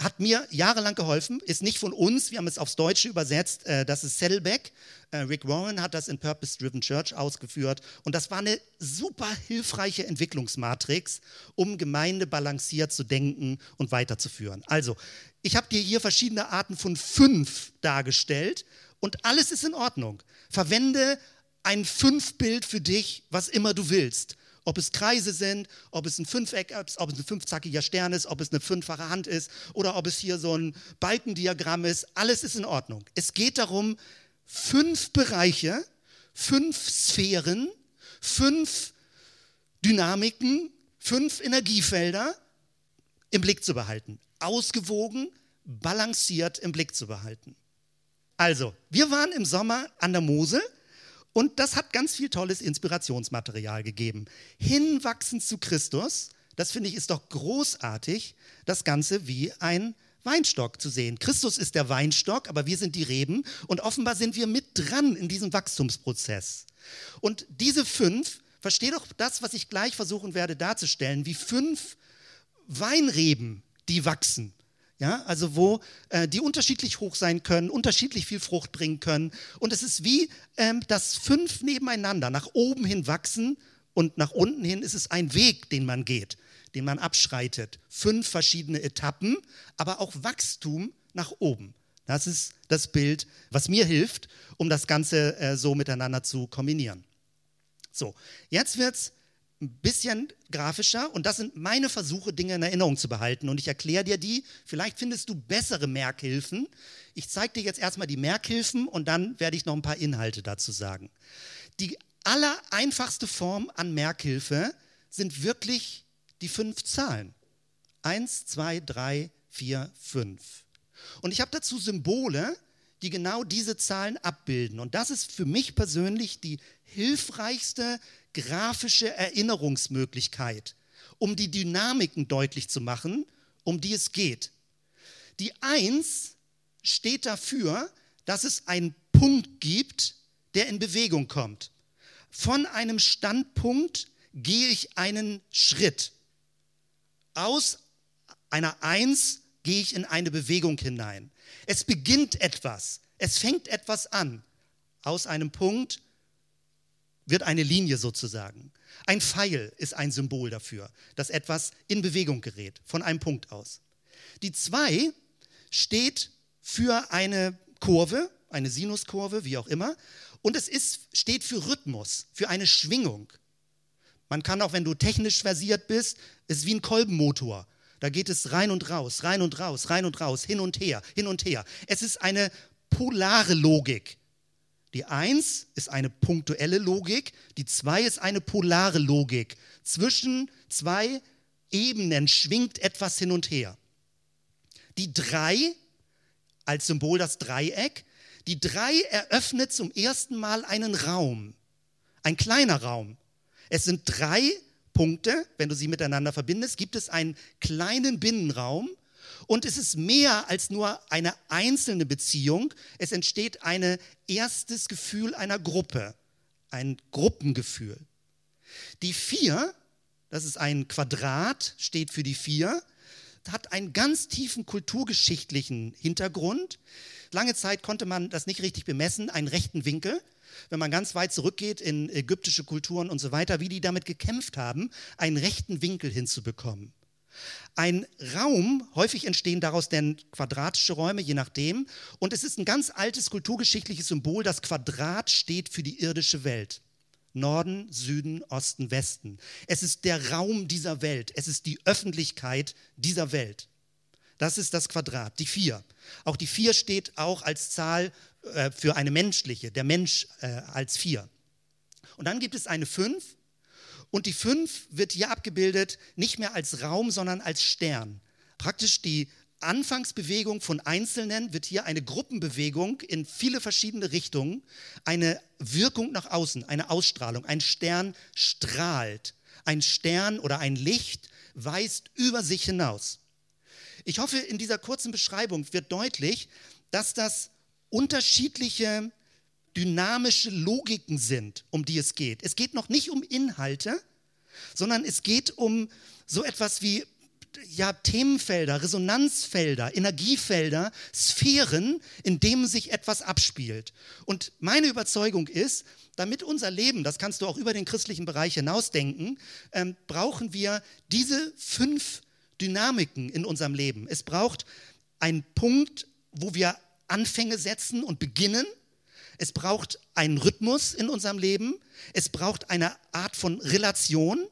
hat mir jahrelang geholfen, ist nicht von uns, wir haben es aufs Deutsche übersetzt, äh, das ist Saddleback. Äh, Rick Warren hat das in Purpose Driven Church ausgeführt und das war eine super hilfreiche Entwicklungsmatrix, um Gemeinde balanciert zu denken und weiterzuführen. Also, ich habe dir hier verschiedene Arten von fünf dargestellt und alles ist in Ordnung. Verwende ein Fünf-Bild für dich, was immer du willst. Ob es Kreise sind, ob es ein Fünfeck ob es ein fünfzackiger Stern ist, ob es eine fünffache Hand ist oder ob es hier so ein Balkendiagramm ist, alles ist in Ordnung. Es geht darum, fünf Bereiche, fünf Sphären, fünf Dynamiken, fünf Energiefelder im Blick zu behalten. Ausgewogen, balanciert im Blick zu behalten. Also, wir waren im Sommer an der Mosel und das hat ganz viel tolles Inspirationsmaterial gegeben. Hinwachsen zu Christus, das finde ich ist doch großartig, das Ganze wie ein Weinstock zu sehen. Christus ist der Weinstock, aber wir sind die Reben und offenbar sind wir mit dran in diesem Wachstumsprozess. Und diese fünf, verstehe doch das, was ich gleich versuchen werde darzustellen, wie fünf Weinreben, die wachsen. Ja, also wo äh, die unterschiedlich hoch sein können, unterschiedlich viel Frucht bringen können. Und es ist wie ähm, das fünf nebeneinander nach oben hin wachsen und nach unten hin ist es ein Weg, den man geht, den man abschreitet. Fünf verschiedene Etappen, aber auch Wachstum nach oben. Das ist das Bild, was mir hilft, um das Ganze äh, so miteinander zu kombinieren. So, jetzt wird es ein bisschen grafischer und das sind meine Versuche, Dinge in Erinnerung zu behalten und ich erkläre dir die. Vielleicht findest du bessere Merkhilfen. Ich zeige dir jetzt erstmal die Merkhilfen und dann werde ich noch ein paar Inhalte dazu sagen. Die allereinfachste Form an Merkhilfe sind wirklich die fünf Zahlen. Eins, zwei, drei, vier, fünf. Und ich habe dazu Symbole, die genau diese Zahlen abbilden. Und das ist für mich persönlich die hilfreichste grafische Erinnerungsmöglichkeit, um die Dynamiken deutlich zu machen, um die es geht. Die Eins steht dafür, dass es einen Punkt gibt, der in Bewegung kommt. Von einem Standpunkt gehe ich einen Schritt. Aus einer Eins gehe ich in eine Bewegung hinein. Es beginnt etwas. Es fängt etwas an. Aus einem Punkt wird eine Linie sozusagen. Ein Pfeil ist ein Symbol dafür, dass etwas in Bewegung gerät, von einem Punkt aus. Die 2 steht für eine Kurve, eine Sinuskurve, wie auch immer, und es ist, steht für Rhythmus, für eine Schwingung. Man kann auch, wenn du technisch versiert bist, es ist wie ein Kolbenmotor. Da geht es rein und raus, rein und raus, rein und raus, hin und her, hin und her. Es ist eine polare Logik. Die Eins ist eine punktuelle Logik, die Zwei ist eine polare Logik. Zwischen zwei Ebenen schwingt etwas hin und her. Die Drei, als Symbol das Dreieck, die Drei eröffnet zum ersten Mal einen Raum, ein kleiner Raum. Es sind drei Punkte, wenn du sie miteinander verbindest, gibt es einen kleinen Binnenraum, und es ist mehr als nur eine einzelne Beziehung. Es entsteht ein erstes Gefühl einer Gruppe, ein Gruppengefühl. Die vier, das ist ein Quadrat, steht für die vier, hat einen ganz tiefen kulturgeschichtlichen Hintergrund. Lange Zeit konnte man das nicht richtig bemessen, einen rechten Winkel. Wenn man ganz weit zurückgeht in ägyptische Kulturen und so weiter, wie die damit gekämpft haben, einen rechten Winkel hinzubekommen. Ein Raum, häufig entstehen daraus denn quadratische Räume, je nachdem. Und es ist ein ganz altes kulturgeschichtliches Symbol. Das Quadrat steht für die irdische Welt. Norden, Süden, Osten, Westen. Es ist der Raum dieser Welt. Es ist die Öffentlichkeit dieser Welt. Das ist das Quadrat, die vier. Auch die vier steht auch als Zahl äh, für eine menschliche, der Mensch äh, als vier. Und dann gibt es eine fünf und die fünf wird hier abgebildet nicht mehr als Raum, sondern als Stern. praktisch die Anfangsbewegung von Einzelnen wird hier eine Gruppenbewegung in viele verschiedene Richtungen, eine Wirkung nach außen, eine Ausstrahlung. Ein Stern strahlt. Ein Stern oder ein Licht weist über sich hinaus. Ich hoffe, in dieser kurzen Beschreibung wird deutlich, dass das unterschiedliche dynamische Logiken sind, um die es geht. Es geht noch nicht um Inhalte, sondern es geht um so etwas wie ja, Themenfelder, Resonanzfelder, Energiefelder, Sphären, in denen sich etwas abspielt. Und meine Überzeugung ist, damit unser Leben, das kannst du auch über den christlichen Bereich hinausdenken, ähm, brauchen wir diese fünf Dynamiken in unserem Leben. Es braucht einen Punkt, wo wir Anfänge setzen und beginnen. Es braucht einen Rhythmus in unserem Leben. Es braucht eine Art von Relation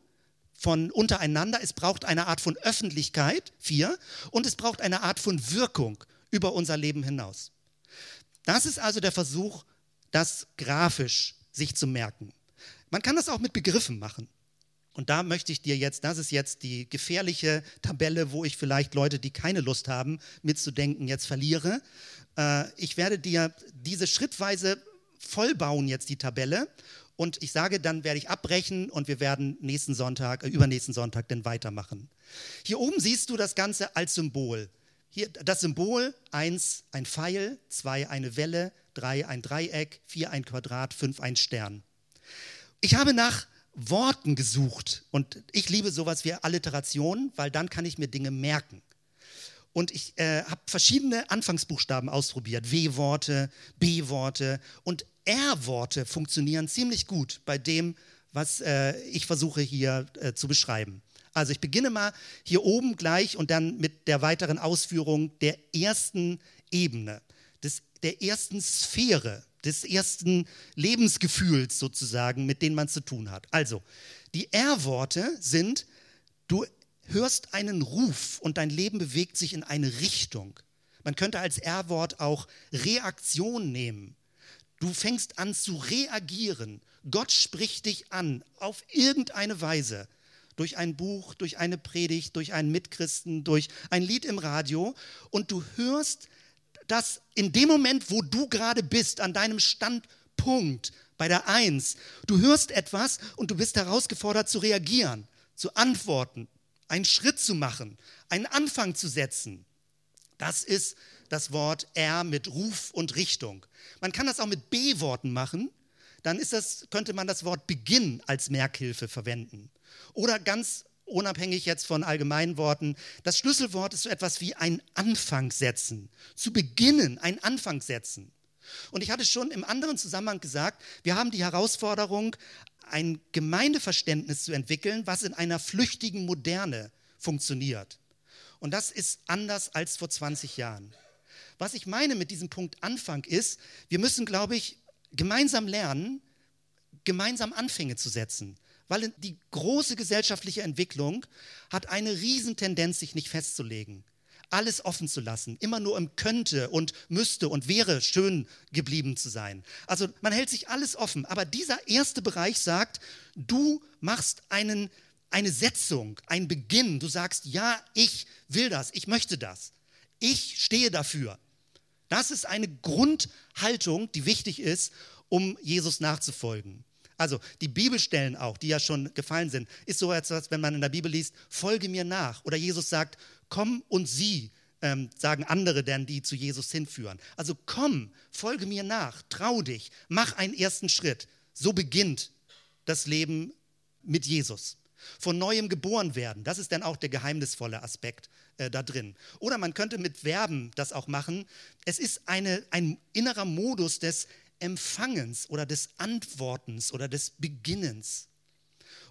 von untereinander. Es braucht eine Art von Öffentlichkeit, vier. Und es braucht eine Art von Wirkung über unser Leben hinaus. Das ist also der Versuch, das grafisch sich zu merken. Man kann das auch mit Begriffen machen. Und da möchte ich dir jetzt, das ist jetzt die gefährliche Tabelle, wo ich vielleicht Leute, die keine Lust haben, mitzudenken, jetzt verliere. Äh, ich werde dir diese schrittweise vollbauen jetzt die Tabelle und ich sage, dann werde ich abbrechen und wir werden nächsten Sonntag, äh, übernächsten Sonntag dann weitermachen. Hier oben siehst du das Ganze als Symbol. Hier das Symbol 1 ein Pfeil, 2 eine Welle, 3 ein Dreieck, 4 ein Quadrat, 5 ein Stern. Ich habe nach Worten gesucht. Und ich liebe sowas wie Alliteration, weil dann kann ich mir Dinge merken. Und ich äh, habe verschiedene Anfangsbuchstaben ausprobiert. W-Worte, B-Worte und R-Worte funktionieren ziemlich gut bei dem, was äh, ich versuche hier äh, zu beschreiben. Also ich beginne mal hier oben gleich und dann mit der weiteren Ausführung der ersten Ebene, des, der ersten Sphäre des ersten Lebensgefühls sozusagen, mit denen man zu tun hat. Also, die R-Worte sind, du hörst einen Ruf und dein Leben bewegt sich in eine Richtung. Man könnte als R-Wort auch Reaktion nehmen. Du fängst an zu reagieren. Gott spricht dich an auf irgendeine Weise. Durch ein Buch, durch eine Predigt, durch einen Mitchristen, durch ein Lied im Radio. Und du hörst dass in dem Moment, wo du gerade bist, an deinem Standpunkt, bei der Eins, du hörst etwas und du bist herausgefordert zu reagieren, zu antworten, einen Schritt zu machen, einen Anfang zu setzen. Das ist das Wort R mit Ruf und Richtung. Man kann das auch mit B-Worten machen. Dann ist das, könnte man das Wort Beginn als Merkhilfe verwenden. Oder ganz unabhängig jetzt von allgemeinen Worten, das Schlüsselwort ist so etwas wie ein Anfang setzen. Zu beginnen, ein Anfang setzen. Und ich hatte schon im anderen Zusammenhang gesagt, wir haben die Herausforderung, ein Gemeindeverständnis zu entwickeln, was in einer flüchtigen Moderne funktioniert. Und das ist anders als vor 20 Jahren. Was ich meine mit diesem Punkt Anfang ist, wir müssen, glaube ich, gemeinsam lernen, gemeinsam Anfänge zu setzen weil die große gesellschaftliche Entwicklung hat eine Riesentendenz, sich nicht festzulegen, alles offen zu lassen, immer nur im könnte und müsste und wäre schön geblieben zu sein. Also man hält sich alles offen, aber dieser erste Bereich sagt, du machst einen, eine Setzung, einen Beginn, du sagst, ja, ich will das, ich möchte das, ich stehe dafür. Das ist eine Grundhaltung, die wichtig ist, um Jesus nachzufolgen. Also die Bibelstellen auch, die ja schon gefallen sind, ist so etwas, wenn man in der Bibel liest, folge mir nach. Oder Jesus sagt, komm und sieh, ähm, sagen andere denn, die zu Jesus hinführen. Also komm, folge mir nach, trau dich, mach einen ersten Schritt. So beginnt das Leben mit Jesus. Von neuem geboren werden, das ist dann auch der geheimnisvolle Aspekt äh, da drin. Oder man könnte mit Verben das auch machen. Es ist eine, ein innerer Modus des Empfangens oder des Antwortens oder des Beginnens.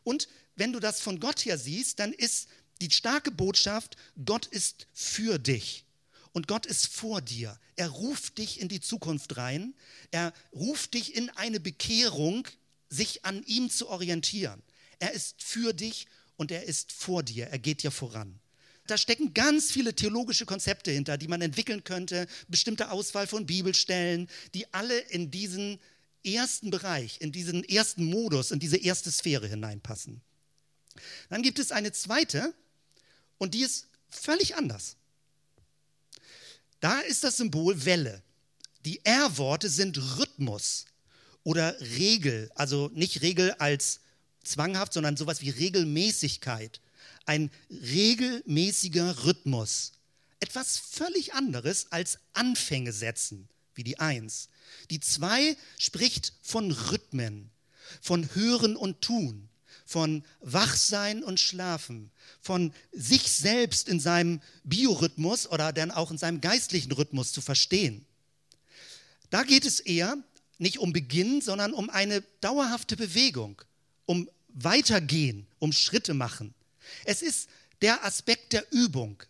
Und wenn du das von Gott her siehst, dann ist die starke Botschaft, Gott ist für dich und Gott ist vor dir. Er ruft dich in die Zukunft rein. Er ruft dich in eine Bekehrung, sich an ihm zu orientieren. Er ist für dich und er ist vor dir. Er geht dir voran da stecken ganz viele theologische Konzepte hinter, die man entwickeln könnte, bestimmte Auswahl von Bibelstellen, die alle in diesen ersten Bereich, in diesen ersten Modus, in diese erste Sphäre hineinpassen. Dann gibt es eine zweite und die ist völlig anders. Da ist das Symbol Welle. Die R-Worte sind Rhythmus oder Regel, also nicht Regel als zwanghaft, sondern sowas wie Regelmäßigkeit. Ein regelmäßiger Rhythmus. Etwas völlig anderes als Anfänge setzen, wie die Eins. Die Zwei spricht von Rhythmen, von Hören und Tun, von Wachsein und Schlafen, von sich selbst in seinem Biorhythmus oder dann auch in seinem geistlichen Rhythmus zu verstehen. Da geht es eher nicht um Beginn, sondern um eine dauerhafte Bewegung, um Weitergehen, um Schritte machen. Es ist der Aspekt der Übung.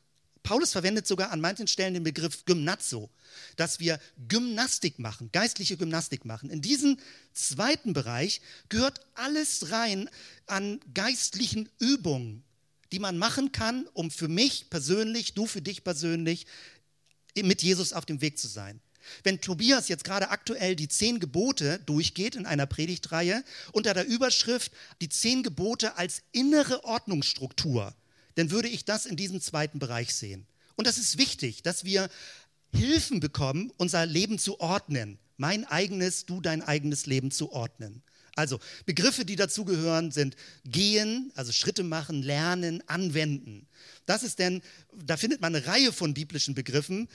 Paulus verwendet sogar an manchen Stellen den Begriff Gymnazo, dass wir Gymnastik machen, geistliche Gymnastik machen. In diesen zweiten Bereich gehört alles rein an geistlichen Übungen, die man machen kann, um für mich persönlich, du für dich persönlich, mit Jesus auf dem Weg zu sein. Wenn Tobias jetzt gerade aktuell die zehn Gebote durchgeht in einer Predigtreihe unter der Überschrift die zehn Gebote als innere Ordnungsstruktur, dann würde ich das in diesem zweiten Bereich sehen. Und das ist wichtig, dass wir Hilfen bekommen, unser Leben zu ordnen. Mein eigenes, du dein eigenes Leben zu ordnen. Also Begriffe, die dazugehören, sind gehen, also Schritte machen, lernen, anwenden. Das ist denn, da findet man eine Reihe von biblischen Begriffen.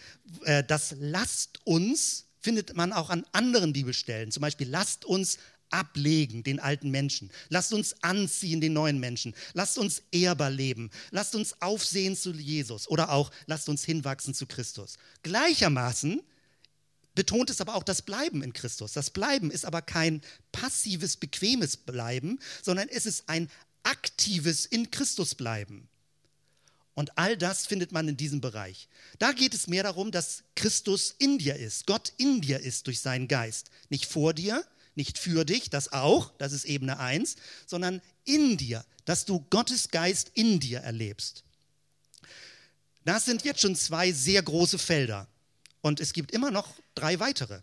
Äh, das lasst uns findet man auch an anderen Bibelstellen. Zum Beispiel lasst uns ablegen, den alten Menschen. Lasst uns anziehen, den neuen Menschen. Lasst uns ehrbar leben. Lasst uns aufsehen zu Jesus. Oder auch lasst uns hinwachsen zu Christus. Gleichermaßen betont es aber auch das Bleiben in Christus. Das Bleiben ist aber kein passives, bequemes Bleiben, sondern es ist ein aktives in Christus bleiben. Und all das findet man in diesem Bereich. Da geht es mehr darum, dass Christus in dir ist, Gott in dir ist durch seinen Geist. Nicht vor dir, nicht für dich, das auch, das ist Ebene 1, sondern in dir, dass du Gottes Geist in dir erlebst. Das sind jetzt schon zwei sehr große Felder. Und es gibt immer noch drei weitere,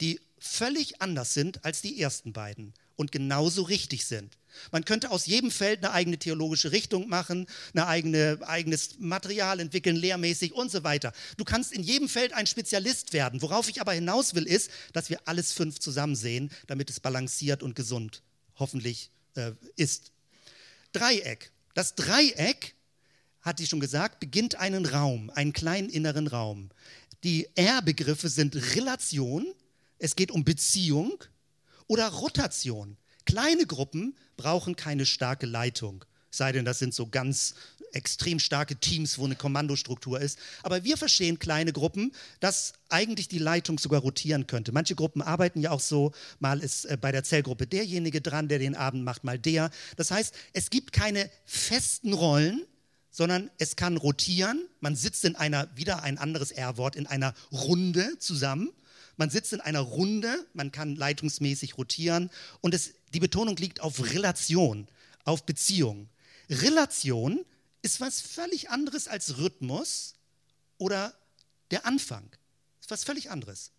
die völlig anders sind als die ersten beiden und genauso richtig sind. Man könnte aus jedem Feld eine eigene theologische Richtung machen, ein eigene, eigenes Material entwickeln, lehrmäßig und so weiter. Du kannst in jedem Feld ein Spezialist werden. Worauf ich aber hinaus will, ist, dass wir alles fünf zusammen sehen, damit es balanciert und gesund hoffentlich äh, ist. Dreieck. Das Dreieck, hat sie schon gesagt, beginnt einen Raum, einen kleinen inneren Raum. Die R-Begriffe sind Relation, es geht um Beziehung oder Rotation. Kleine Gruppen brauchen keine starke Leitung, sei denn, das sind so ganz extrem starke Teams, wo eine Kommandostruktur ist. Aber wir verstehen kleine Gruppen, dass eigentlich die Leitung sogar rotieren könnte. Manche Gruppen arbeiten ja auch so, mal ist äh, bei der Zellgruppe derjenige dran, der den Abend macht, mal der. Das heißt, es gibt keine festen Rollen, sondern es kann rotieren. Man sitzt in einer, wieder ein anderes R-Wort, in einer Runde zusammen. Man sitzt in einer Runde, man kann leitungsmäßig rotieren und es, die Betonung liegt auf Relation, auf Beziehung. Relation ist was völlig anderes als Rhythmus oder der Anfang. Ist was völlig anderes.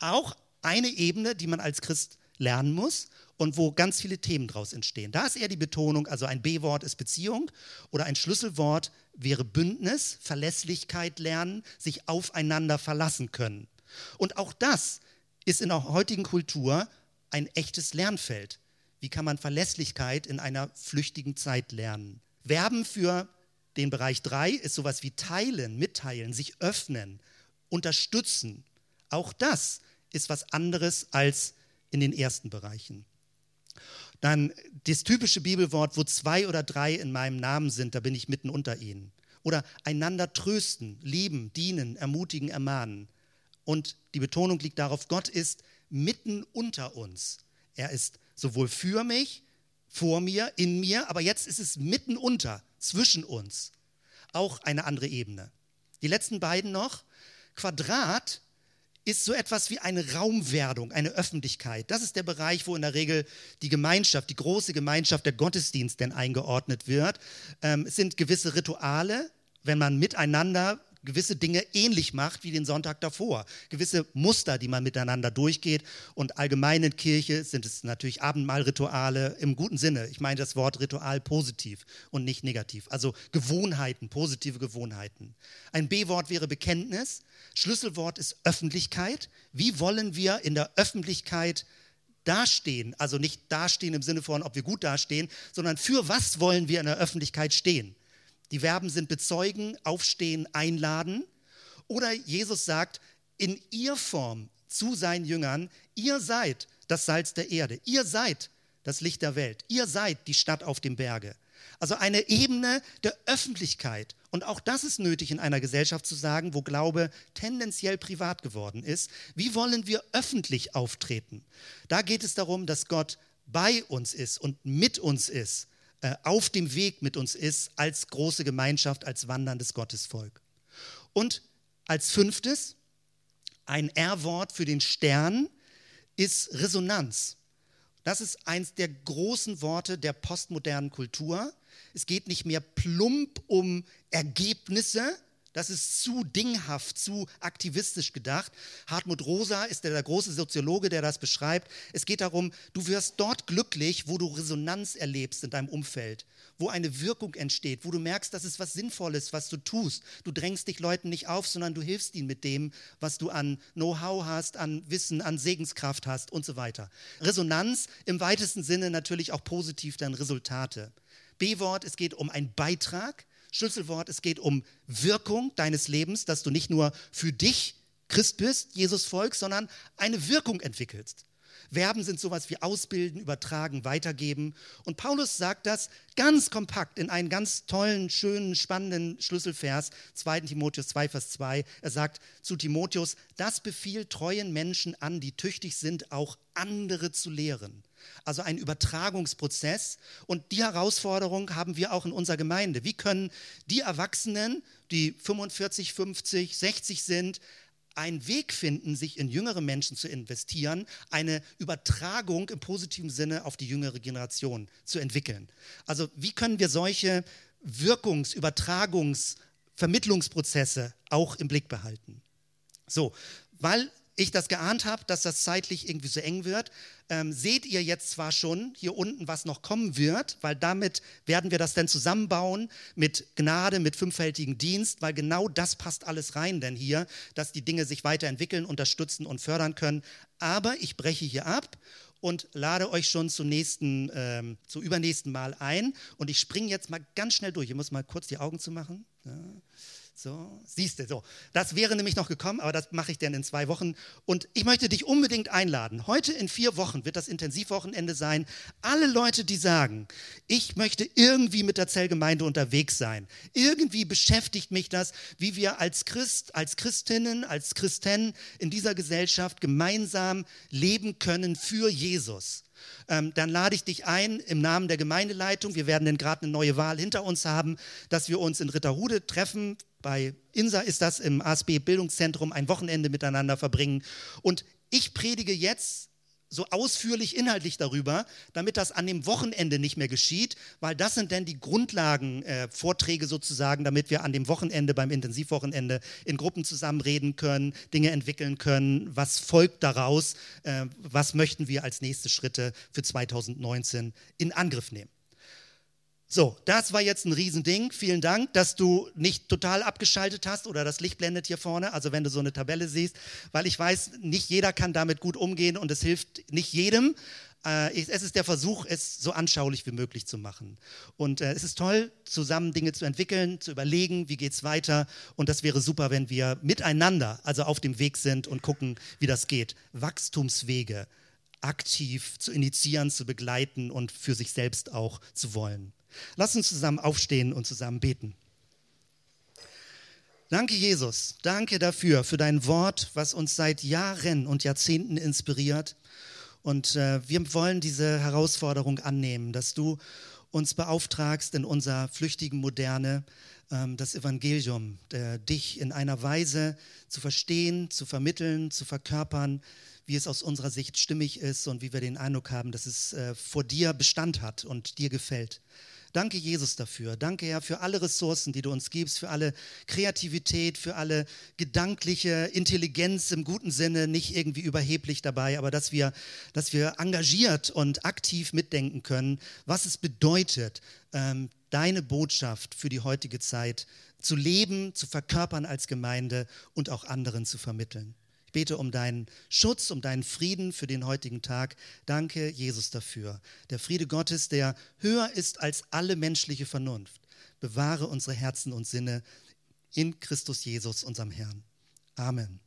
Auch eine Ebene, die man als Christ lernen muss und wo ganz viele Themen daraus entstehen. Da ist eher die Betonung, also ein B-Wort ist Beziehung oder ein Schlüsselwort wäre Bündnis, Verlässlichkeit lernen, sich aufeinander verlassen können. Und auch das ist in der heutigen Kultur ein echtes Lernfeld. Wie kann man Verlässlichkeit in einer flüchtigen Zeit lernen? Verben für den Bereich 3 ist sowas wie teilen, mitteilen, sich öffnen, unterstützen. Auch das ist was anderes als in den ersten Bereichen. Dann das typische Bibelwort, wo zwei oder drei in meinem Namen sind, da bin ich mitten unter ihnen. Oder einander trösten, lieben, dienen, ermutigen, ermahnen. Und die Betonung liegt darauf, Gott ist mitten unter uns. Er ist sowohl für mich, vor mir, in mir, aber jetzt ist es mitten unter, zwischen uns. Auch eine andere Ebene. Die letzten beiden noch. Quadrat ist so etwas wie eine Raumwerdung, eine Öffentlichkeit. Das ist der Bereich, wo in der Regel die Gemeinschaft, die große Gemeinschaft, der Gottesdienst denn eingeordnet wird. Ähm, es sind gewisse Rituale, wenn man miteinander gewisse Dinge ähnlich macht wie den Sonntag davor. Gewisse Muster, die man miteinander durchgeht. Und allgemein in Kirche sind es natürlich Abendmahlrituale im guten Sinne. Ich meine das Wort Ritual positiv und nicht negativ. Also Gewohnheiten, positive Gewohnheiten. Ein B-Wort wäre Bekenntnis. Schlüsselwort ist Öffentlichkeit. Wie wollen wir in der Öffentlichkeit dastehen? Also nicht dastehen im Sinne von, ob wir gut dastehen, sondern für was wollen wir in der Öffentlichkeit stehen? Die Verben sind bezeugen, aufstehen, einladen. Oder Jesus sagt in ihr Form zu seinen Jüngern, ihr seid das Salz der Erde, ihr seid das Licht der Welt, ihr seid die Stadt auf dem Berge. Also eine Ebene der Öffentlichkeit. Und auch das ist nötig in einer Gesellschaft zu sagen, wo Glaube tendenziell privat geworden ist. Wie wollen wir öffentlich auftreten? Da geht es darum, dass Gott bei uns ist und mit uns ist äh, auf dem Weg mit uns ist als große Gemeinschaft, als wanderndes Gottesvolk. Und als fünftes, ein R-Wort für den Stern ist Resonanz. Das ist eins der großen Worte der postmodernen Kultur. Es geht nicht mehr plump um Ergebnisse, das ist zu dinghaft, zu aktivistisch gedacht. Hartmut Rosa ist der, der, große Soziologe, der das beschreibt. Es geht darum, du wirst dort glücklich, wo du Resonanz erlebst in deinem Umfeld, wo eine Wirkung entsteht, wo du merkst, dass es was Sinnvolles, was du tust. Du drängst dich Leuten nicht auf, sondern du hilfst ihnen mit dem, was du an Know-how hast, an Wissen, an Segenskraft hast und so weiter. Resonanz im weitesten Sinne natürlich auch positiv dann Resultate. B-Wort, es geht um einen Beitrag Schlüsselwort, es geht um Wirkung deines Lebens, dass du nicht nur für dich Christ bist, Jesus folgst, sondern eine Wirkung entwickelst. Verben sind sowas wie ausbilden, übertragen, weitergeben. Und Paulus sagt das ganz kompakt in einen ganz tollen, schönen, spannenden Schlüsselvers, 2 Timotheus 2, Vers 2. Er sagt zu Timotheus, das befiehlt treuen Menschen an, die tüchtig sind, auch andere zu lehren. Also ein Übertragungsprozess. Und die Herausforderung haben wir auch in unserer Gemeinde. Wie können die Erwachsenen, die 45, 50, 60 sind, einen Weg finden, sich in jüngere Menschen zu investieren, eine Übertragung im positiven Sinne auf die jüngere Generation zu entwickeln. Also wie können wir solche Wirkungs-, Übertragungs-, Vermittlungsprozesse auch im Blick behalten? So, weil ich das geahnt habe, dass das zeitlich irgendwie so eng wird, ähm, seht ihr jetzt zwar schon hier unten, was noch kommen wird, weil damit werden wir das dann zusammenbauen mit Gnade, mit fünffältigen Dienst, weil genau das passt alles rein denn hier, dass die Dinge sich weiterentwickeln, unterstützen und fördern können. Aber ich breche hier ab und lade euch schon zum nächsten, ähm, zum übernächsten Mal ein. Und ich springe jetzt mal ganz schnell durch. Ich muss mal kurz die Augen zu machen. Ja. So, siehst du, so. Das wäre nämlich noch gekommen, aber das mache ich dann in zwei Wochen. Und ich möchte dich unbedingt einladen. Heute in vier Wochen wird das Intensivwochenende sein. Alle Leute, die sagen, ich möchte irgendwie mit der Zellgemeinde unterwegs sein. Irgendwie beschäftigt mich das, wie wir als Christ, als Christinnen, als Christen in dieser Gesellschaft gemeinsam leben können für Jesus ähm, dann lade ich dich ein im Namen der Gemeindeleitung. Wir werden denn gerade eine neue Wahl hinter uns haben, dass wir uns in Ritterhude treffen bei INSA ist das im ASB Bildungszentrum ein Wochenende miteinander verbringen. Und ich predige jetzt so ausführlich inhaltlich darüber, damit das an dem Wochenende nicht mehr geschieht, weil das sind dann die Grundlagen, äh, sozusagen, damit wir an dem Wochenende, beim Intensivwochenende in Gruppen zusammen reden können, Dinge entwickeln können, was folgt daraus, äh, was möchten wir als nächste Schritte für 2019 in Angriff nehmen. So, das war jetzt ein Riesending. Vielen Dank, dass du nicht total abgeschaltet hast oder das Licht blendet hier vorne, also wenn du so eine Tabelle siehst, weil ich weiß, nicht jeder kann damit gut umgehen und es hilft nicht jedem. Äh, es ist der Versuch, es so anschaulich wie möglich zu machen. Und äh, es ist toll, zusammen Dinge zu entwickeln, zu überlegen, wie geht es weiter. Und das wäre super, wenn wir miteinander, also auf dem Weg sind und gucken, wie das geht. Wachstumswege aktiv zu initiieren, zu begleiten und für sich selbst auch zu wollen. Lass uns zusammen aufstehen und zusammen beten. Danke, Jesus. Danke dafür, für dein Wort, was uns seit Jahren und Jahrzehnten inspiriert. Und äh, wir wollen diese Herausforderung annehmen, dass du uns beauftragst in unserer flüchtigen Moderne, ähm, das Evangelium, der, dich in einer Weise zu verstehen, zu vermitteln, zu verkörpern, wie es aus unserer Sicht stimmig ist und wie wir den Eindruck haben, dass es äh, vor dir Bestand hat und dir gefällt. Danke, Jesus, dafür. Danke, Herr, für alle Ressourcen, die du uns gibst, für alle Kreativität, für alle gedankliche Intelligenz im guten Sinne, nicht irgendwie überheblich dabei, aber dass wir, dass wir engagiert und aktiv mitdenken können, was es bedeutet, ähm, deine Botschaft für die heutige Zeit zu leben, zu verkörpern als Gemeinde und auch anderen zu vermitteln. Bete um deinen Schutz, um deinen Frieden für den heutigen Tag. Danke, Jesus, dafür. Der Friede Gottes, der höher ist als alle menschliche Vernunft, bewahre unsere Herzen und Sinne in Christus Jesus, unserem Herrn. Amen.